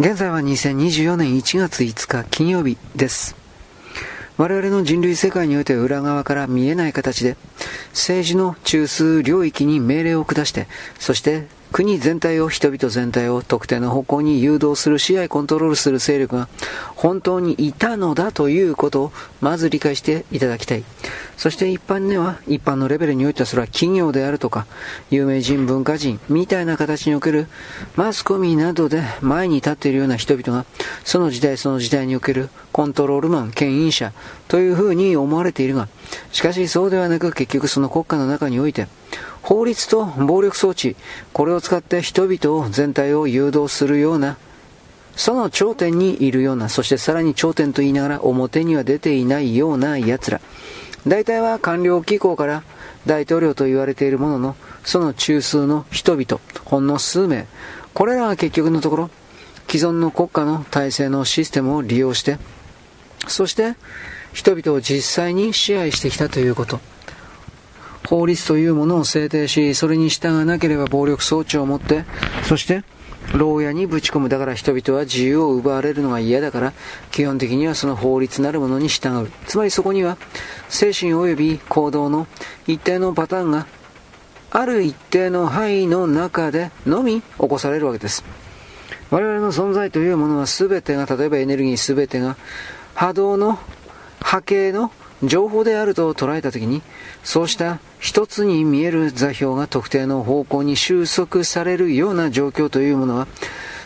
現在は2024年1月5日金曜日です。我々の人類世界において裏側から見えない形で政治の中枢領域に命令を下してそして国全体を、人々全体を特定の方向に誘導する、支配、コントロールする勢力が本当にいたのだということをまず理解していただきたい。そして一般では、一般のレベルにおいてはそれは企業であるとか、有名人、文化人みたいな形におけるマスコミなどで前に立っているような人々が、その時代その時代におけるコントロールマン、牽引者というふうに思われているが、しかしそうではなく結局その国家の中において、法律と暴力装置、これを使って人々を全体を誘導するような、その頂点にいるような、そしてさらに頂点と言いながら表には出ていないような奴ら。大体は官僚機構から大統領と言われているものの、その中枢の人々、ほんの数名、これらが結局のところ、既存の国家の体制のシステムを利用して、そして人々を実際に支配してきたということ。法律というものを制定し、それに従わなければ暴力装置を持って、そして、牢屋にぶち込む。だから人々は自由を奪われるのが嫌だから、基本的にはその法律なるものに従う。つまりそこには、精神及び行動の一定のパターンが、ある一定の範囲の中でのみ起こされるわけです。我々の存在というものは全てが、例えばエネルギー全てが、波動の波形の情報であると捉えたときに、そうした一つに見える座標が特定の方向に収束されるような状況というものは、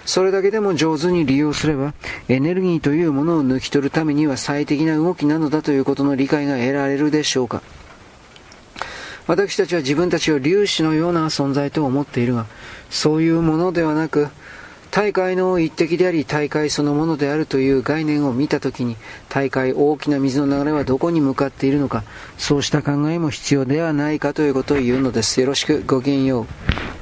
それだけでも上手に利用すれば、エネルギーというものを抜き取るためには最適な動きなのだということの理解が得られるでしょうか。私たちは自分たちを粒子のような存在と思っているが、そういうものではなく、大会の一滴であり大会そのものであるという概念を見たときに大会大きな水の流れはどこに向かっているのかそうした考えも必要ではないかということを言うのです。よろしく。ごきげんよう。